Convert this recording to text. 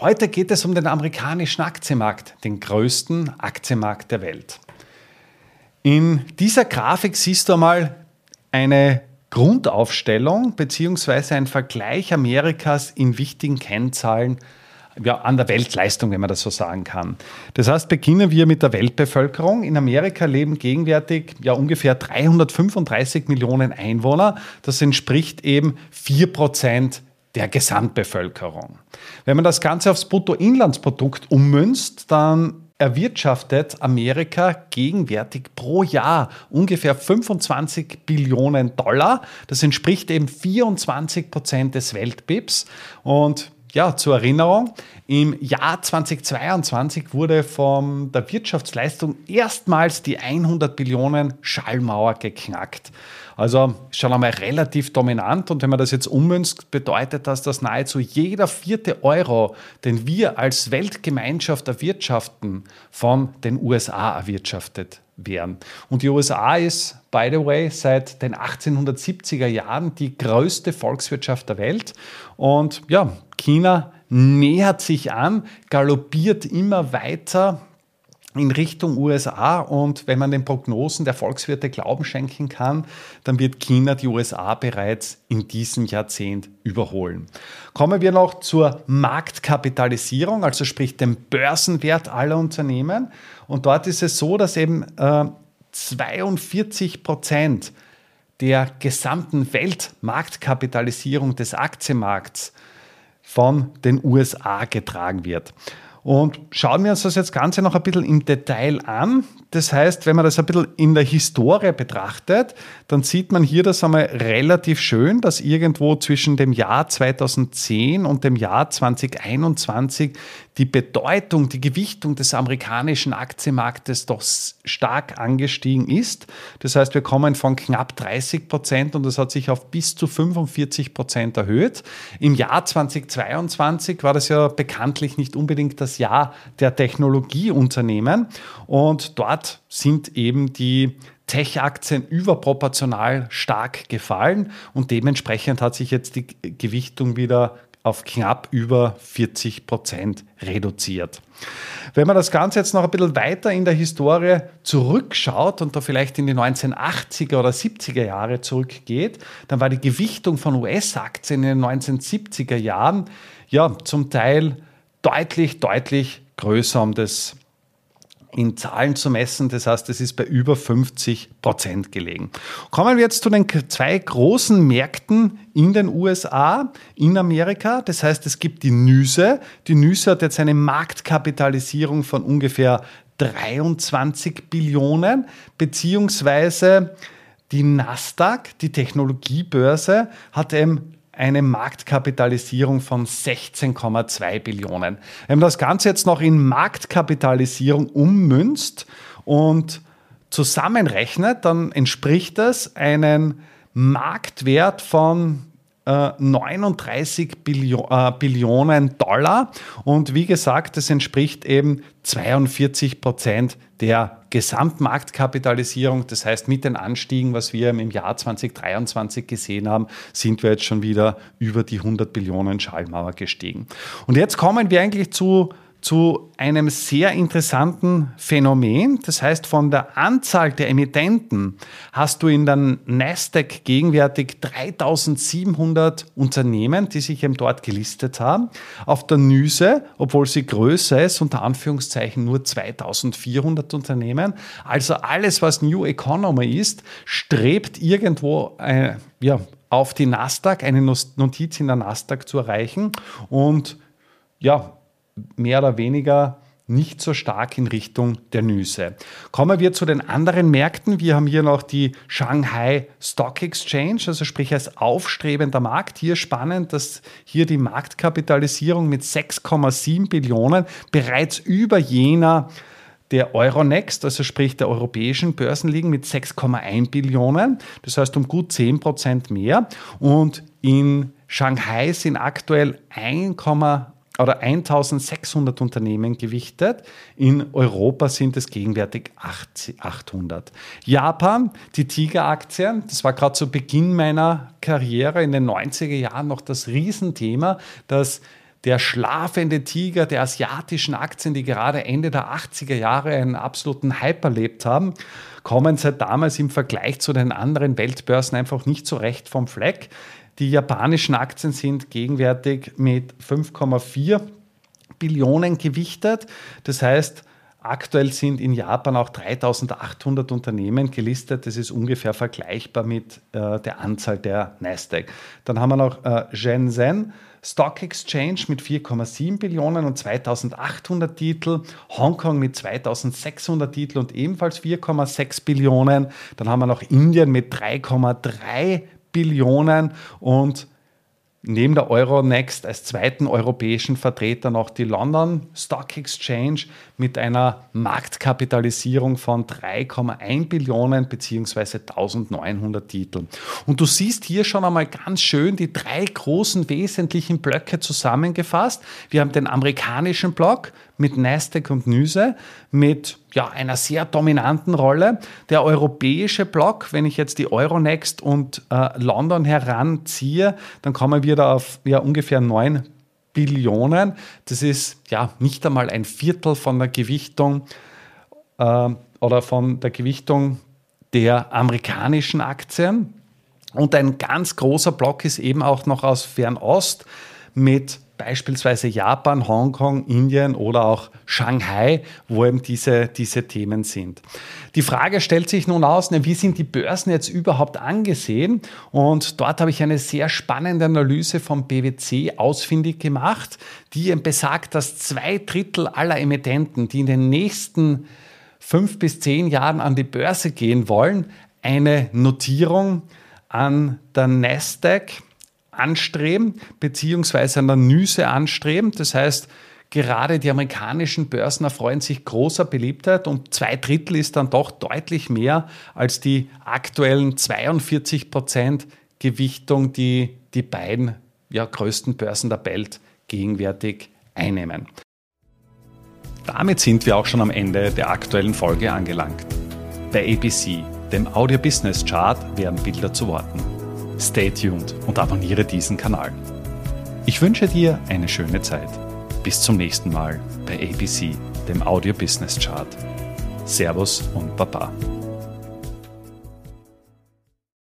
Heute geht es um den amerikanischen Aktienmarkt, den größten Aktienmarkt der Welt. In dieser Grafik siehst du einmal eine Grundaufstellung bzw. ein Vergleich Amerikas in wichtigen Kennzahlen ja, an der Weltleistung, wenn man das so sagen kann. Das heißt, beginnen wir mit der Weltbevölkerung. In Amerika leben gegenwärtig ja ungefähr 335 Millionen Einwohner. Das entspricht eben 4 Prozent der Gesamtbevölkerung. Wenn man das Ganze aufs Bruttoinlandsprodukt ummünzt, dann erwirtschaftet Amerika gegenwärtig pro Jahr ungefähr 25 Billionen Dollar. Das entspricht eben 24 Prozent des Weltbips. Und ja, zur Erinnerung, im Jahr 2022 wurde von der Wirtschaftsleistung erstmals die 100 Billionen Schallmauer geknackt. Also schon einmal relativ dominant und wenn man das jetzt ummünzt, bedeutet das, dass nahezu jeder vierte Euro, den wir als Weltgemeinschaft erwirtschaften, von den USA erwirtschaftet werden. Und die USA ist, by the way, seit den 1870er Jahren die größte Volkswirtschaft der Welt. Und ja, China nähert sich an, galoppiert immer weiter in Richtung USA und wenn man den Prognosen der Volkswirte Glauben schenken kann, dann wird China die USA bereits in diesem Jahrzehnt überholen. Kommen wir noch zur Marktkapitalisierung, also sprich dem Börsenwert aller Unternehmen. Und dort ist es so, dass eben äh, 42 Prozent der gesamten Weltmarktkapitalisierung des Aktienmarkts von den USA getragen wird. Und schauen wir uns das jetzt Ganze noch ein bisschen im Detail an. Das heißt, wenn man das ein bisschen in der Historie betrachtet, dann sieht man hier das einmal relativ schön, dass irgendwo zwischen dem Jahr 2010 und dem Jahr 2021 die Bedeutung, die Gewichtung des amerikanischen Aktienmarktes doch stark angestiegen ist. Das heißt, wir kommen von knapp 30 Prozent und das hat sich auf bis zu 45 Prozent erhöht. Im Jahr 2022 war das ja bekanntlich nicht unbedingt das Jahr der Technologieunternehmen und dort sind eben die Tech-Aktien überproportional stark gefallen und dementsprechend hat sich jetzt die Gewichtung wieder auf knapp über 40 Prozent reduziert. Wenn man das Ganze jetzt noch ein bisschen weiter in der Historie zurückschaut und da vielleicht in die 1980er oder 70er Jahre zurückgeht, dann war die Gewichtung von US-Aktien in den 1970er Jahren ja zum Teil deutlich, deutlich größer, um das in Zahlen zu messen. Das heißt, es ist bei über 50 Prozent gelegen. Kommen wir jetzt zu den zwei großen Märkten in den USA, in Amerika. Das heißt, es gibt die Nyse. Die Nyse hat jetzt eine Marktkapitalisierung von ungefähr 23 Billionen, beziehungsweise die Nasdaq, die Technologiebörse, hat eben eine Marktkapitalisierung von 16,2 Billionen. Wenn man das Ganze jetzt noch in Marktkapitalisierung ummünzt und zusammenrechnet, dann entspricht das einen Marktwert von 39 äh, Billio äh, Billionen Dollar. Und wie gesagt, das entspricht eben 42 Prozent der Gesamtmarktkapitalisierung. Das heißt, mit den Anstiegen, was wir im Jahr 2023 gesehen haben, sind wir jetzt schon wieder über die 100 Billionen Schallmauer gestiegen. Und jetzt kommen wir eigentlich zu zu einem sehr interessanten Phänomen. Das heißt, von der Anzahl der Emittenten hast du in der Nasdaq gegenwärtig 3700 Unternehmen, die sich eben dort gelistet haben. Auf der Nyse, obwohl sie größer ist, unter Anführungszeichen nur 2400 Unternehmen. Also alles, was New Economy ist, strebt irgendwo äh, ja, auf die Nasdaq, eine Notiz in der Nasdaq zu erreichen. Und ja, mehr oder weniger nicht so stark in Richtung der Nüse. Kommen wir zu den anderen Märkten. Wir haben hier noch die Shanghai Stock Exchange, also sprich als aufstrebender Markt. Hier spannend, dass hier die Marktkapitalisierung mit 6,7 Billionen bereits über jener der Euronext, also sprich der europäischen Börsen liegen mit 6,1 Billionen, das heißt um gut 10 Prozent mehr. Und in Shanghai sind aktuell 1, oder 1600 Unternehmen gewichtet. In Europa sind es gegenwärtig 800. Japan, die Tiger-Aktien, das war gerade zu Beginn meiner Karriere in den 90er Jahren noch das Riesenthema, dass der schlafende Tiger der asiatischen Aktien, die gerade Ende der 80er Jahre einen absoluten Hype erlebt haben, kommen seit damals im Vergleich zu den anderen Weltbörsen einfach nicht so recht vom Fleck. Die japanischen Aktien sind gegenwärtig mit 5,4 Billionen gewichtet. Das heißt, Aktuell sind in Japan auch 3800 Unternehmen gelistet. Das ist ungefähr vergleichbar mit äh, der Anzahl der Nasdaq. Dann haben wir noch äh, Shenzhen Stock Exchange mit 4,7 Billionen und 2800 Titel, Hongkong mit 2600 Titel und ebenfalls 4,6 Billionen. Dann haben wir noch Indien mit 3,3 Billionen und neben der Euronext als zweiten europäischen Vertreter noch die London Stock Exchange mit einer Marktkapitalisierung von 3,1 Billionen bzw. 1900 Titeln. Und du siehst hier schon einmal ganz schön die drei großen wesentlichen Blöcke zusammengefasst. Wir haben den amerikanischen Block mit Nasdaq und Nyse mit ja, einer sehr dominanten Rolle. Der europäische Block, wenn ich jetzt die Euronext und äh, London heranziehe, dann kommen wir da auf ja, ungefähr 9 Billionen. Das ist ja nicht einmal ein Viertel von der Gewichtung äh, oder von der Gewichtung der amerikanischen Aktien. Und ein ganz großer Block ist eben auch noch aus Fernost mit beispielsweise Japan, Hongkong, Indien oder auch Shanghai, wo eben diese, diese Themen sind. Die Frage stellt sich nun aus, wie sind die Börsen jetzt überhaupt angesehen? Und dort habe ich eine sehr spannende Analyse vom BWC ausfindig gemacht, die eben besagt, dass zwei Drittel aller Emittenten, die in den nächsten fünf bis zehn Jahren an die Börse gehen wollen, eine Notierung an der Nasdaq anstreben, beziehungsweise Nüse anstreben. Das heißt, gerade die amerikanischen Börsen erfreuen sich großer Beliebtheit und zwei Drittel ist dann doch deutlich mehr als die aktuellen 42 Prozent Gewichtung, die die beiden ja, größten Börsen der Welt gegenwärtig einnehmen. Damit sind wir auch schon am Ende der aktuellen Folge angelangt. Bei ABC, dem Audio Business Chart, werden Bilder zu Worten. Stay tuned und abonniere diesen Kanal. Ich wünsche dir eine schöne Zeit. Bis zum nächsten Mal bei ABC, dem Audio Business Chart. Servus und Baba.